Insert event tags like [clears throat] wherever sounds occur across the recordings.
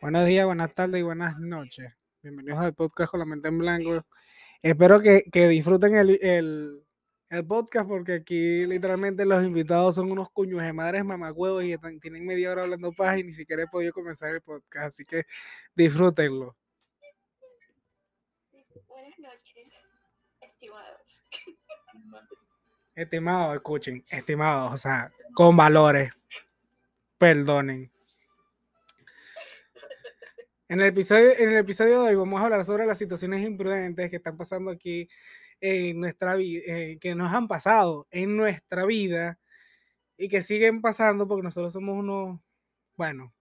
Buenos días, buenas tardes y buenas noches. Bienvenidos al podcast con la mente en blanco. Espero que, que disfruten el, el, el, podcast porque aquí literalmente los invitados son unos cuños de madres mamagüevos y están, tienen media hora hablando paz y ni siquiera he podido comenzar el podcast, así que disfrútenlo. Buenas noches, estimados. Estimados, escuchen, estimados, o sea, con valores. Perdonen. En el, episodio, en el episodio de hoy vamos a hablar sobre las situaciones imprudentes que están pasando aquí en nuestra vida, eh, que nos han pasado en nuestra vida y que siguen pasando porque nosotros somos unos, bueno,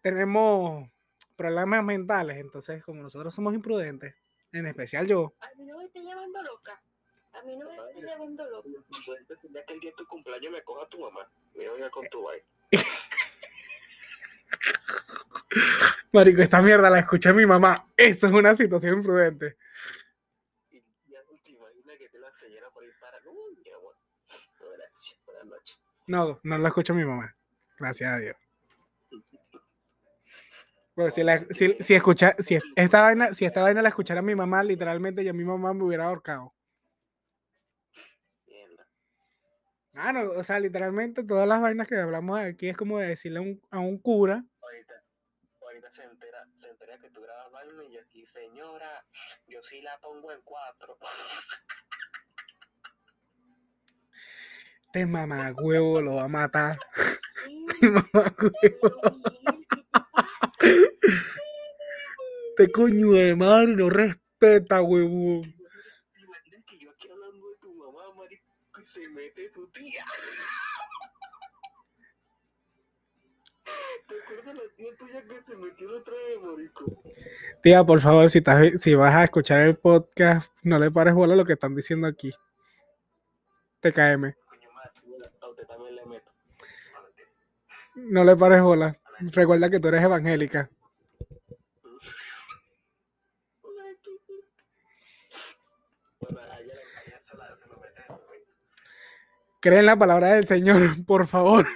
tenemos problemas mentales, entonces como nosotros somos imprudentes, en especial yo. A mí no me estoy llevando loca. A mí no me estoy llevando loca. Ya que el día de tu cumpleaños me coja tu mamá. Me venga con tu [laughs] baile. Marico, esta mierda la escuché mi mamá. Eso es una situación imprudente. Y ya no te imaginas que te la señora por ahí para. No, mi amor. No, gracias. Buenas noches. No, no la escucha mi mamá. Gracias a Dios. Bueno, si, la, si, si, escucha, si, esta vaina, si esta vaina la escuchara mi mamá, literalmente yo mi mamá me hubiera ahorcado. Mierda. Ah, no, o sea, literalmente todas las vainas que hablamos aquí es como de decirle a un, a un cura. Ahorita, se entera, se entera que tú grabas vaina y aquí, señora, yo sí la pongo en cuatro. Este mamá huevo lo va a matar. Este [laughs] mamá huevo. Este coño de madre no respeta, huevón. ¿Te imaginas que yo aquí hablando de tu mamá, marico, y se mete tu tía? ¿Te acuerdas la tía tuya que se metió la otra vez, marico? Tía, por favor, si, estás, si vas a escuchar el podcast, no le pares bola a lo que están diciendo aquí. TKM. No le pares bola. Recuerda que tú eres evangélica. Cree en la palabra del Señor, [laughs] por favor.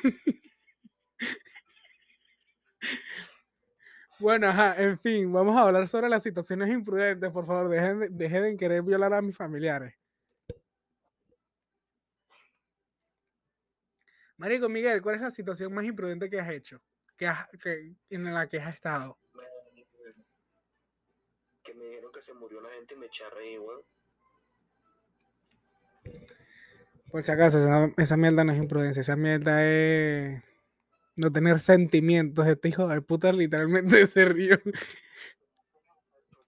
Bueno, ajá, en fin, vamos a hablar sobre las situaciones imprudentes, por favor, dejen de, dejen de querer violar a mis familiares. Marico Miguel, ¿cuál es la situación más imprudente que has hecho? Que has- que- en la que has estado. Que me dijeron que se murió una gente y me eché a reír, weón. Por si acaso, esa, esa mierda no es imprudencia, esa mierda es no tener sentimientos. Este hijo de puta literalmente [laughs] se rió.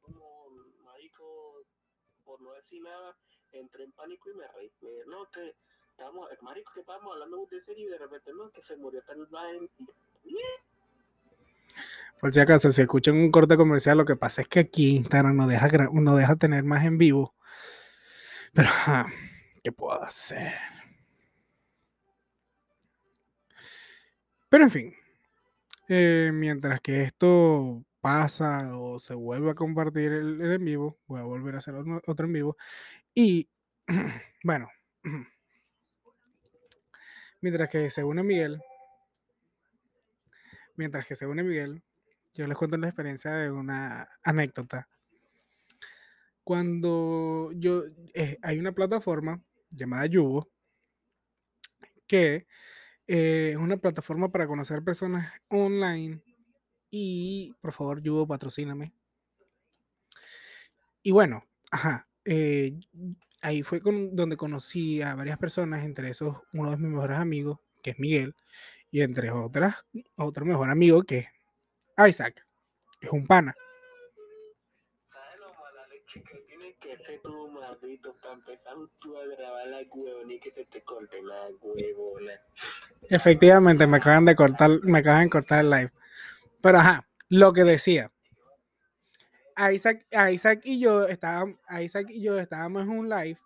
Como, marico, por no decir nada, entré en pánico y me reí. Me dijeron, no, que estábamos, marico, que estábamos hablando de serio y de repente, no, que se murió tal vaina. Por si acaso, si escuchan un corte comercial, lo que pasa es que aquí Instagram no deja, no deja tener más en vivo. Pero, ¿qué puedo hacer? Pero en fin, eh, mientras que esto pasa o se vuelve a compartir el, el en vivo, voy a volver a hacer otro en vivo. Y [clears throat] bueno, [clears throat] mientras que se une Miguel, mientras que se une Miguel, yo les cuento la experiencia de una anécdota. Cuando yo, eh, hay una plataforma llamada Yubo, que eh, es una plataforma para conocer personas online y por favor Yubo patrocíname. Y bueno, ajá, eh, ahí fue donde conocí a varias personas, entre esos uno de mis mejores amigos, que es Miguel, y entre otras, otro mejor amigo que es Isaac, que es un pana. ¿Sabes lo mala leche que ser tú, maldito, para empezar tú a grabar la huevona y que se te corte la huevona? Efectivamente, me acaban de cortar, me acaban de cortar el live. Pero ajá, lo que decía. Isaac, Isaac y yo estábamos, Isaac y yo estábamos en un live.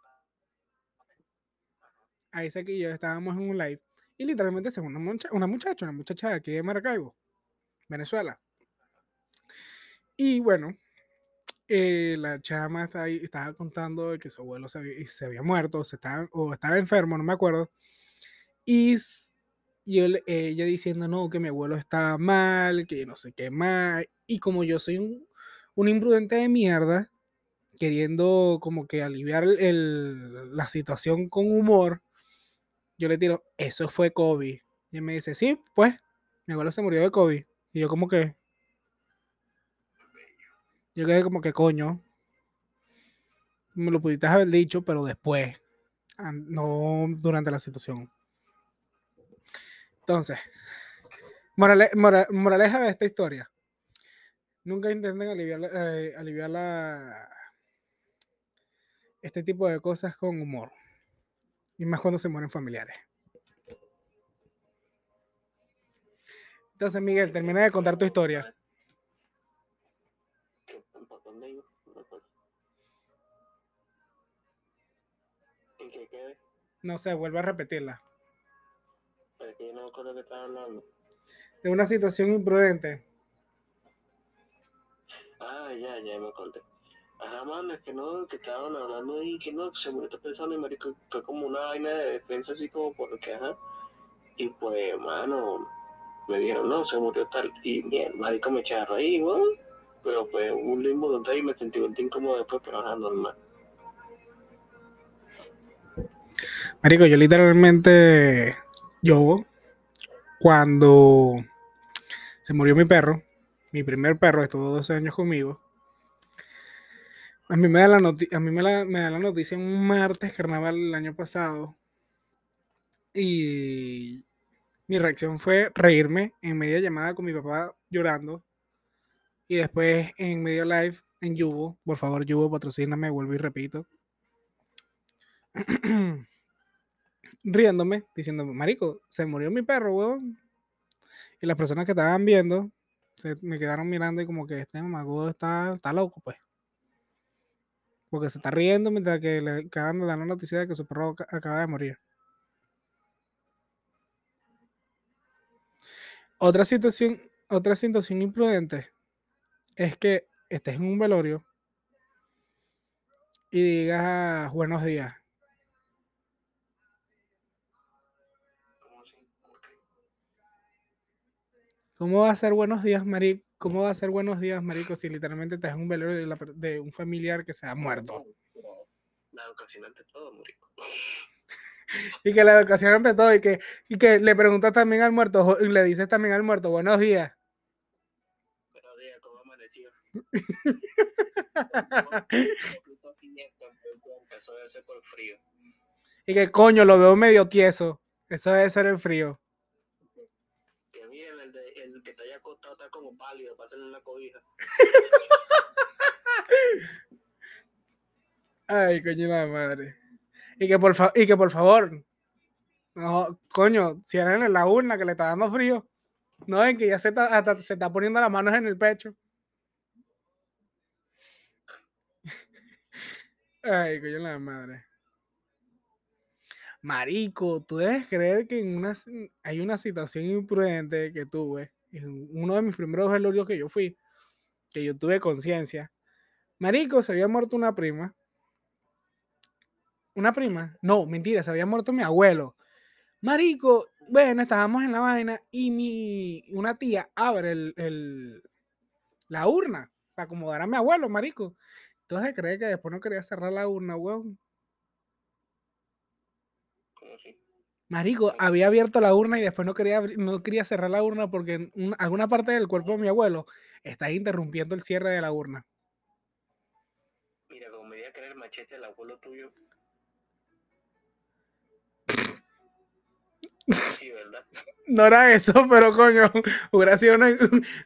Isaac y yo estábamos en un live. Y literalmente es una, mucha- una muchacha, una muchacha de aquí de Maracaibo, Venezuela. Y bueno, eh, la chama está ahí- estaba contando de que su abuelo se se había muerto, se estaba, o estaba enfermo, no me acuerdo. Y Y ella diciendo, no, que mi abuelo está mal, que no sé qué más. Y como yo soy un, un imprudente de mierda, queriendo como que aliviar el- la situación con humor, yo le tiro, eso fue COVID. Y él me dice, sí, pues, mi abuelo se murió de COVID. Y yo como que... Yo quedé como que coño. Me lo pudiste haber dicho, pero después. No durante la situación. Entonces, morale- mora- moraleja de esta historia. Nunca intenten aliviar, eh, aliviar la, este tipo de cosas con humor. Y más cuando se mueren familiares. Entonces, Miguel, termina de contar tu historia. ¿Qué- ¿Por dónde iba? No sé, vuelvo a repetirla. Que no de qué estaba hablando. De una situación imprudente. Ah, ya, ya me acordé. Ajá, mano, es que no, que estaban hablando y que no, que se murió persona y marico, fue como una vaina de defensa así como porque, ajá. Y pues, mano, me dijeron, no, se murió tal. Y bien, marico me eché a reír, ¿no? Pero pues un limbo donde ahí me sentí un incómodo después, pero ajá, normal. Marico, yo literalmente, yo, cuando se murió mi perro, mi primer perro estuvo 12 años conmigo, a mí me da la, noti- a mí me, la- me da la noticia un martes carnaval el año pasado y mi reacción fue reírme en media llamada con mi papá llorando y después en medio live en Yubo, por favor Yubo patrocíname, vuelvo y repito. [clears throat] riéndome, diciendo, marico, se murió mi perro, huevón. Y las personas que estaban viendo se me quedaron mirando y como que este mago está, está loco, pues. Porque se está riendo mientras que le acaban de dar la noticia de que su perro aca- acaba de morir. Otra situación, otra situación imprudente es que estés en un velorio y digas buenos días. ¿Cómo va a ser buenos días, marico? ¿Cómo va a ser buenos días, marico, si literalmente estás en un velorio de, la per- de un familiar que se ha muerto? La educación ante todo, marico. Y que la educación ante todo, y que, y que le preguntas también al muerto, y le dices también al muerto, buenos días. Pero día, ¿cómo amaneció? Eso debe ser por frío. Y que coño, lo veo medio tieso. Eso debe ser el frío. Que bien, el, de, el que te haya acostado está como pálido, para hacerle una cobija. Ay, coño la madre. Y que por, fa- y que por favor, no, coño, cierren la urna que le está dando frío. No ven que ya se está, hasta se está poniendo las manos en el pecho. [laughs] Ay, coño la madre. Marico, tú debes creer que en una, hay una situación imprudente que tuve. Uno de mis primeros velorios que yo fui, que yo tuve conciencia. Marico, se había muerto una prima. ¿Una prima? No, mentira, se había muerto mi abuelo. Marico, bueno, estábamos en la vaina y mi una tía abre el, el- la urna para acomodar a mi abuelo, marico. Entonces cree que después no quería cerrar la urna, weón. ¿Cómo así? Marico, había abierto la urna y después no quería, no quería cerrar la urna porque en un- alguna parte del cuerpo de mi abuelo está interrumpiendo el cierre de la urna. Mira, como me iba a creer el machete el abuelo tuyo. Sí, ¿verdad? [laughs] No era eso, pero coño, hubiera sido una,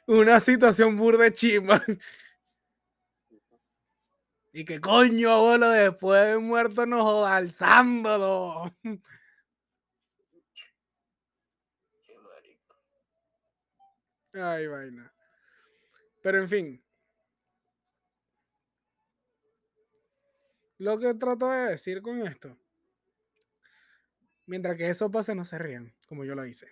una situación burda chimba. Y que coño, abuelo, después de muerto nos alzándolo. Sí, marico. Ay, vaina. Pero en fin. Lo que trato de decir con esto. Mientras que eso pase, no se rían, como yo lo hice.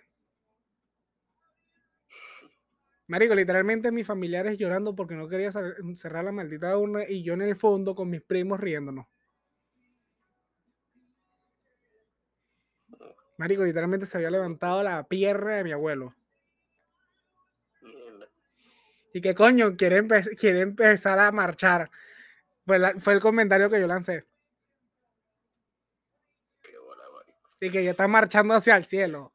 Marico, literalmente mis familiares llorando porque no quería cer- cerrar la maldita urna y yo en el fondo con mis primos riéndonos. Marico, literalmente se había levantado la pierna de mi abuelo. Y que coño, quiere, empe- quiere empezar a marchar. Fue, la- fue el comentario que yo lancé. Qué bola, marico. Y que ya está marchando hacia el cielo.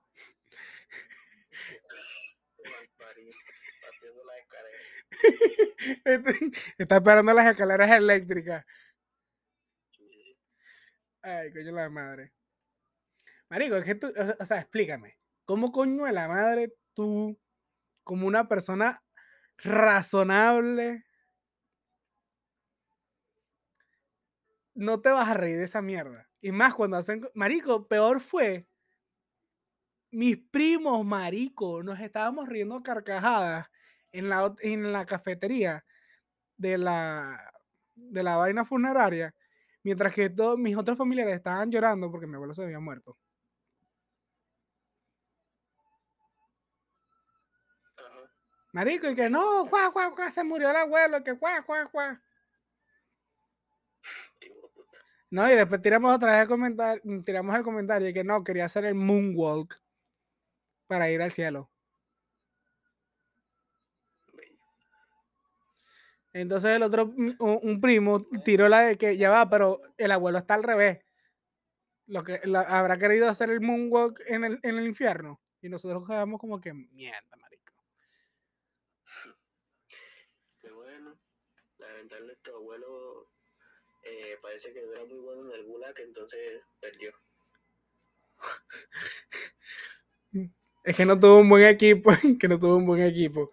[laughs] Está esperando las escaleras eléctricas. Ay, coño la madre. Marico, es que tú, o- o sea, explícame. ¿Cómo coño de la madre tú, como una persona razonable, no te vas a reír de esa mierda? Y más cuando hacen... co- Marico, peor fue... Mis primos, marico, nos estábamos riendo carcajadas en la, en la cafetería de la, de la vaina funeraria, mientras que todos mis otros familiares estaban llorando porque mi abuelo se había muerto. Marico, y que no, guau, guau, guau, se murió el abuelo, que guau, guau, guau. No, y después tiramos otra vez el comentario, tiramos el comentario de que no, quería hacer el moonwalk para ir al cielo. Entonces el otro, un, primo tiró la de que ya va, pero el abuelo está al revés. Lo que habrá querido hacer el moonwalk en el, en el infierno. Y nosotros quedamos como que mierda, marico. Qué bueno. Lamentablemente tu abuelo eh, parece que no era muy bueno en el gulag, entonces perdió. Es que no tuvo un buen equipo, [laughs] que no tuvo un buen equipo.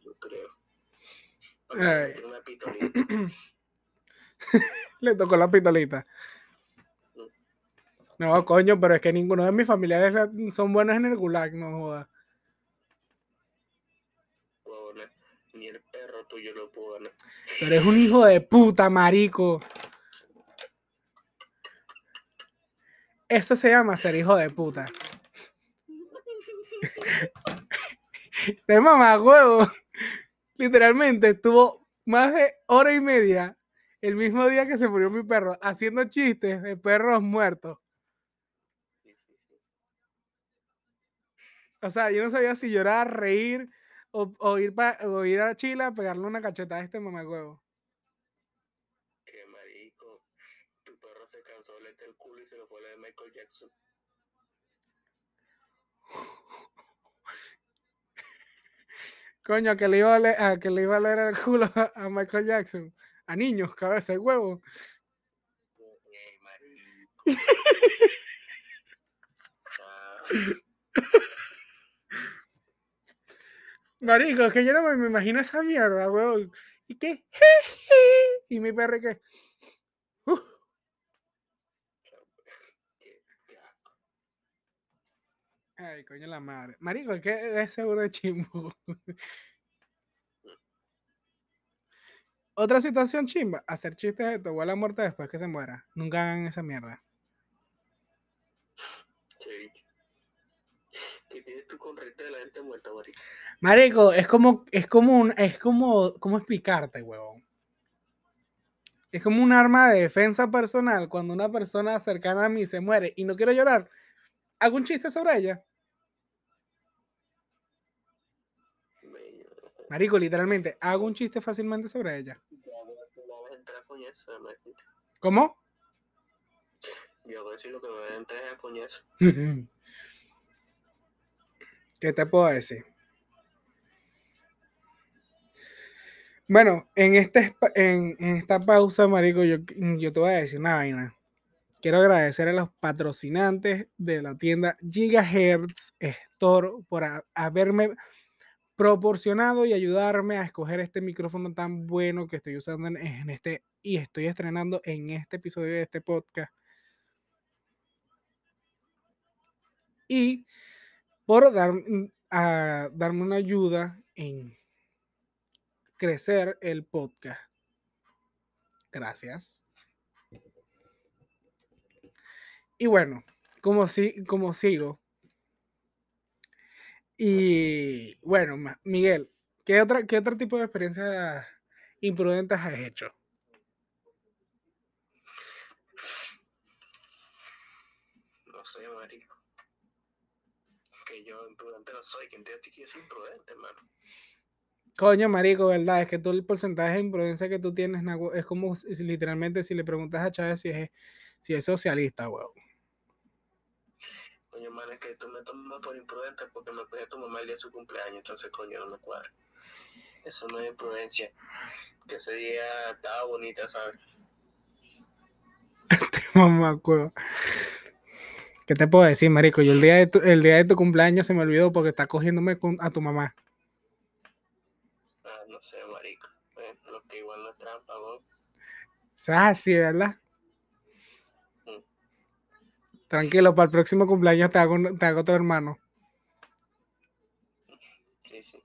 Yo creo. Una pitolita. [laughs] Le tocó la pistolita. No, coño, pero es que ninguno de mis familiares son buenos en el gulag, no joda. Huevona, Ni el perro tuyo lo pudo ganar. Tú eres un hijo de puta, marico. Eso se llama ser hijo de puta. [laughs] De mamá, huevo. Literalmente estuvo más de hora y media el mismo día que se murió mi perro haciendo chistes de perros muertos. O sea, yo no sabía si llorar, reír o, o ir, pa- o ir a Chile a pegarle una cachetada a este mamagüevo. Qué marico. Tu perro se cansó de el culo y se lo fue a la de Michael Jackson. Coño, que le iba a, le- a que le iba a leer el culo a, a Michael Jackson. A niños, cabeza de huevo. Ey, marico. [laughs] Ah, Marico, es que yo no me, imagino esa mierda, huevón. ¿Y qué? [laughs] Y mi perro que. "Uh". Ay, coño la madre. Marico, que es seguro de chimbo. Otra situación chimba, hacer chistes de tu abuela muerta después que se muera. Nunca hagan esa mierda. Qué ¿Qué tienes tú con de la gente muerta, marico? Marico, es como, es como un, es como, ¿cómo explicarte, huevón? Es como un arma de defensa personal cuando una persona cercana a mí se muere y no quiero llorar. Hago un chiste sobre ella. Marico, literalmente, hago un chiste fácilmente sobre ella. ¿Cómo? Yo voy a decir lo que me voy a entrar a coñazo. [laughs] ¿Qué te puedo decir? Bueno, en, este, en esta pausa, Marico, yo, yo te voy a decir una vaina. Quiero agradecer a los patrocinantes de la tienda Gigahertz Store por a- haberme proporcionado y ayudarme a escoger este micrófono tan bueno que estoy usando en, en este y estoy estrenando en este episodio de este podcast. Y por dar, a darme una ayuda en crecer el podcast. Gracias. Y bueno, como, si, como sigo. Y bueno, Miguel, ¿qué, otra, ¿qué otro tipo de experiencias imprudentes has hecho? No sé, marico. Que yo imprudente no soy, quien te dice que yo soy imprudente, hermano. Coño, marico, ¿verdad? Es que todo el porcentaje de imprudencia que tú tienes es como literalmente si le preguntas a Chávez si es, si es socialista, weón. Coño, man, es que tú me tomas por imprudente porque me a tu mamá el día de su cumpleaños, entonces, coño, no me cuadra. Eso no es imprudencia. Que ese día estaba bonita, ¿sabes? [laughs] Mamá, weón. ¿Qué te puedo decir, marico? Yo el día de tu, el día de tu cumpleaños se me olvidó porque está cogiéndome con- a tu mamá. Ah, no sé, marico. Eh, lo que igual no es trampa, ¿no? O sea, así, ¿verdad? Mm. Tranquilo, para el próximo cumpleaños te hago, te hago otro hermano. Sí, sí.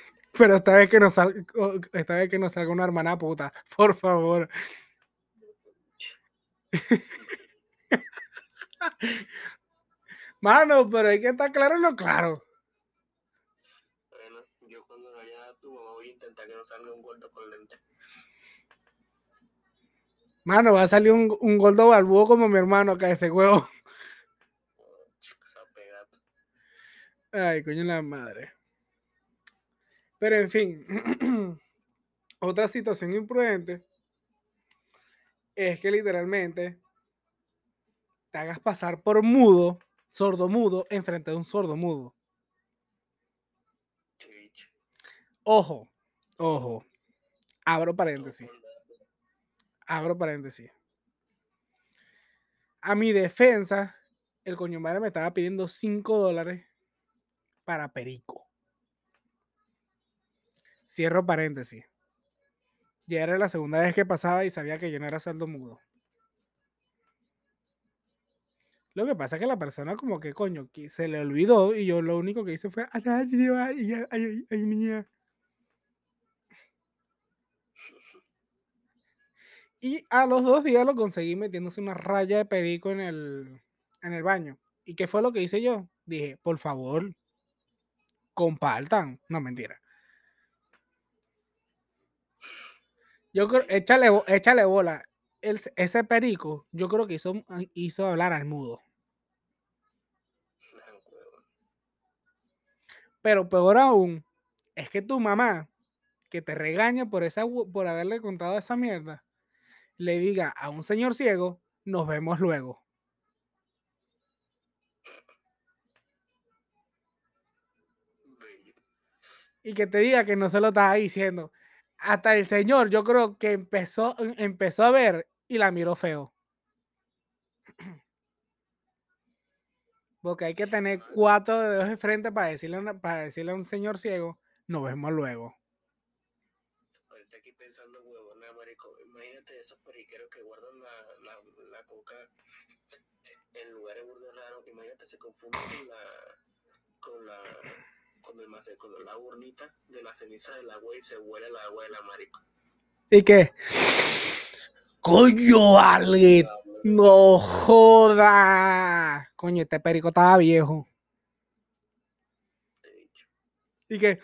[laughs] Pero esta vez que nos salga, esta vez que nos salga una hermana puta, por favor. [laughs] Mano, pero hay que estar claro en lo claro. Bueno, yo cuando vaya a tu mamá voy a intentar que no salga un gordo con lente. Mano, va a salir un, un gordo barbudo como mi hermano acá, ese huevo. [laughs] Ay, coño la madre. Pero en fin, [clears throat] otra situación imprudente es que literalmente te hagas pasar por mudo, sordomudo, enfrente de un sordomudo. Sí, bicho. Ojo, ojo. Abro paréntesis. Abro paréntesis. A mi defensa, el coño madre me estaba pidiendo 5 dólares para Perico. Cierro paréntesis. Ya era la segunda vez que pasaba y sabía que yo no era saldo mudo. Lo que pasa es que la persona como que coño que se le olvidó y yo lo único que hice fue "Ay, ay, ay, ay, ay, ay, mía". Y a los dos días lo conseguí metiéndose una raya de perico en el, en el baño. ¿Y qué fue lo que hice yo? Dije, por favor, compartan. No, mentira. Yo creo, échale, échale bola. El- ese perico, yo creo que hizo, hizo hablar al mudo. Ah. Pero peor aún, es que tu mamá, que te regaña por, esa, por haberle contado esa mierda, le diga a un señor ciego, nos vemos luego. Y que te diga que no se lo estaba diciendo. Hasta el señor, yo creo que empezó, empezó a ver y la miró feo. Porque hay que tener cuatro dedos de frente para decirle, a una- para decirle a un señor ciego, nos vemos luego. Ahorita aquí pensando, huevo, nada, marico. Imagínate esos periqueros que guardan la, la, la coca en lugares burdos raros. Imagínate, se confunden con la. con la. con el mace, con la urnita de la ceniza del agua y se huele el agua de la marico. ¿Y qué? Coño, Ale, no joda. Coño, este perico estaba viejo. Y que,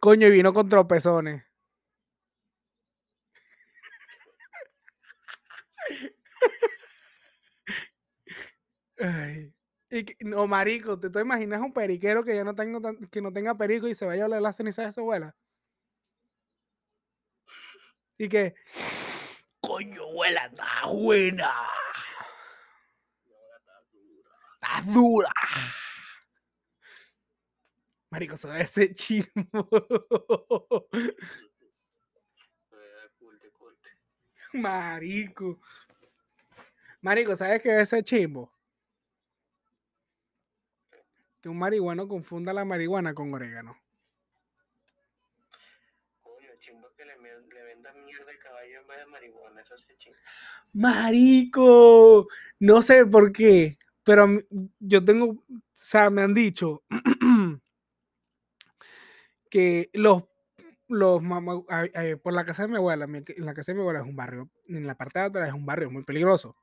coño, y vino con tropezones. Ay, Y que- no, marico, ¿te, te imaginas un periquero que ya no tengo tan- que no tenga perico y se vaya a oler la ceniza de su abuela? Y que, coño, abuela, está buena. Está dura. Marico, se ve ese culte. Marico. Marico, ¿sabes qué es ese chimbo? Que un marihuano confunda la marihuana con orégano. Marico, no sé por qué, pero yo tengo, o sea, me han dicho [clears throat] que los, los a- por la casa de mi abuela, en la casa de mi abuela es un barrio, en la parte de atrás es un barrio muy peligroso.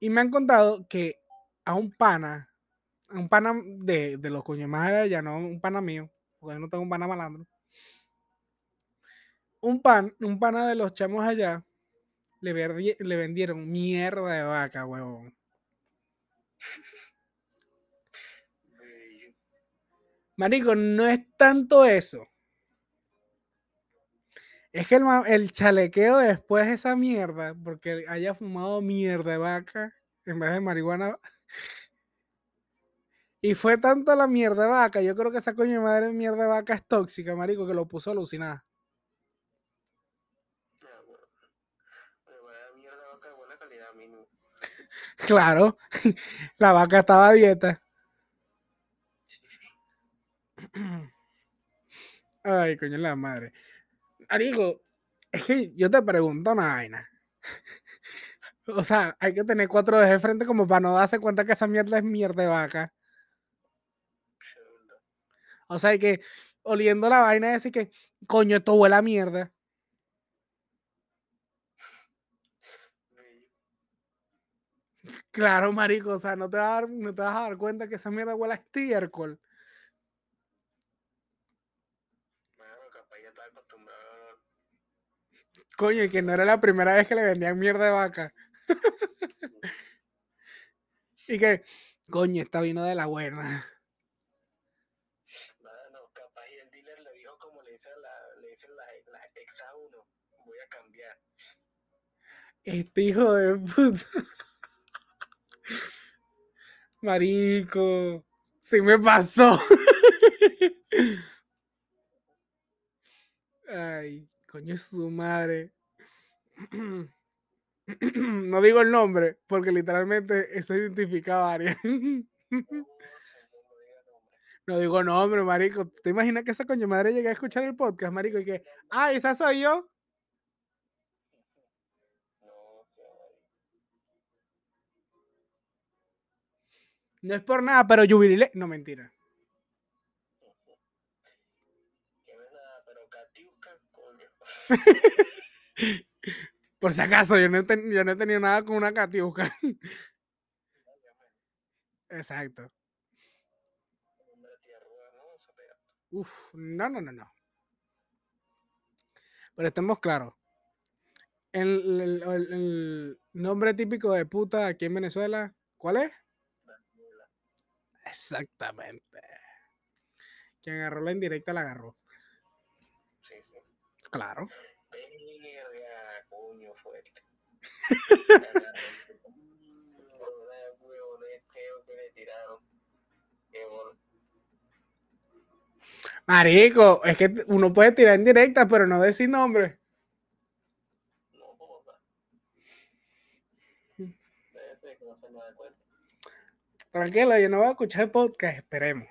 Y me han contado que a un pana, a un pana de, de los de allá, no un pana mío, porque yo no tengo un pana malandro. Un pan, un pana de los chamos allá, le, vendieron mierda de vaca, huevón. Marico, no es tanto eso. Es que el chalequeo después de esa mierda, porque haya fumado mierda de vaca en vez de marihuana. Y fue tanto la mierda de vaca, yo creo que esa coño de madre mierda de vaca es tóxica, marico, que lo puso alucinada. Ah, bueno. Pero vaya mierda de vaca de buena calidad mínimo. Claro, [laughs] la vaca estaba dieta. [clears throat] Ay, coño, la madre. Marico, es que yo te pregunto una vaina. [laughs] O sea, hay que tener cuatro dedos de frente como para no darse cuenta que esa mierda es mierda de vaca. O sea, hay que oliendo la vaina decir que, coño, esto huele a mierda. Claro, marico, o sea, no te vas a dar, no te vas a dar cuenta que esa mierda huele a estiércol. Mano, capaz ya estaba acostumbrado. Coño, y que no era la primera vez que le vendían mierda de vaca. [laughs] y que, coño, esta vino de la buena. Mano, capaz y el dealer le dijo como le dicen la, le dicen la ex a uno. Voy a cambiar. Este hijo de puta. Marico. Sí me pasó. Ay, coño su madre. No digo el nombre, porque literalmente eso identifica a. No digo nombre, marico. ¿Te imaginas que esa coño madre llegue a escuchar el podcast, marico? Y que, ah, esa soy yo. No es por nada, pero Jubilile. No, mentira. [laughs] Por si acaso, yo no he, ten- yo no he tenido nada con una catiuca. Exacto. Uf, no, no, no, no. Pero estemos claros. El, el- el- el nombre típico de puta aquí en Venezuela, ¿cuál es? Exactamente. Quien agarró la indirecta la agarró. Sí, sí. Claro. Verga, coño, fuerte. [laughs] Marico, es que uno puede tirar en directa, pero no decir nombre. No joda. Debe ser que no se me da cuenta. Tranquilo, yo no voy a escuchar el podcast, esperemos.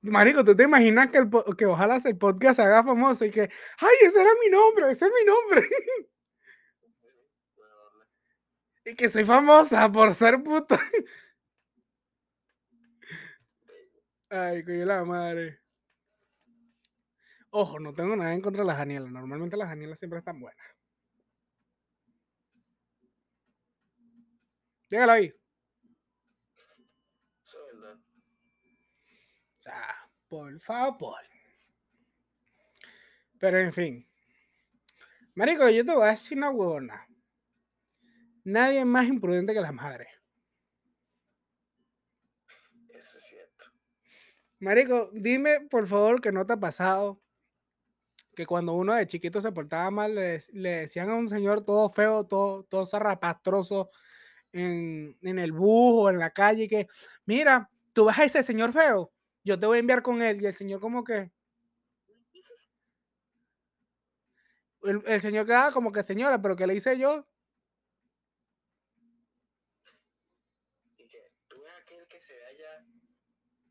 Marico, ¿tú te imaginas que, el, que ojalá el podcast se haga famoso y que, ay, ese era mi nombre, ese es mi nombre? [laughs] Y que soy famosa por ser puta. [laughs] Ay, coño la madre. Ojo, no tengo nada en contra de las Danielas. Normalmente las Danielas siempre están buenas. Dígalo ahí. Eso es verdad. O sea, por favor. Pero en fin. Marico, yo te voy a decir una huevona. Nadie es más imprudente que las madres. Eso es cierto. Marico, dime por favor que no te ha pasado que cuando uno de chiquito se portaba mal, le, le decían a un señor todo feo, todo, todo zarrapastroso en, en el bus o en la calle, que mira, tú ves a ese señor feo, yo te voy a enviar con él. Y el señor como que... El, el señor quedaba como que señora, pero ¿qué le hice yo? Y que tú aquel que se.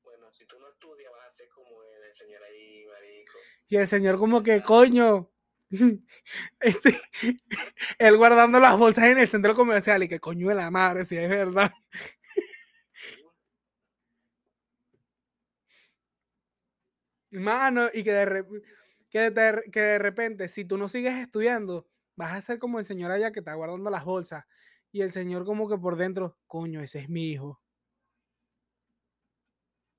Bueno, si tú no estudias, vas a ser como él, el señor ahí, marico. Y el señor como que, coño, [laughs] este, [laughs] él guardando las bolsas en el centro comercial y que coño de la madre, si es verdad. Mano, y que de, que, de, que de repente, si tú no sigues estudiando, vas a ser como el señor allá que está guardando las bolsas. Y el señor como que por dentro, coño, ese es mi hijo.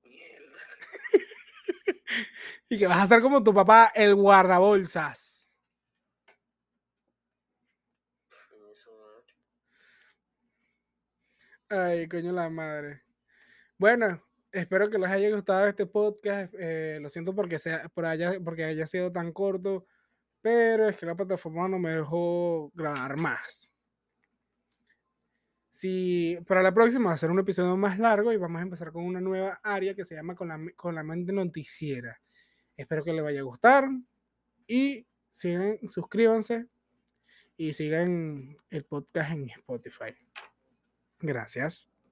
Mierda. [laughs] Y que vas a ser como tu papá, el guardabolsas. Ay, coño la madre. Bueno, espero que les haya gustado este podcast. eh, lo siento porque, sea, por haya, porque haya sido tan corto, pero es que la plataforma no me dejó grabar más. Si para la próxima va a ser un episodio más largo y vamos a empezar con una nueva área que se llama con la, con la mente noticiera. Espero que les vaya a gustar y sigan, suscríbanse y sigan el podcast en Spotify. Gracias.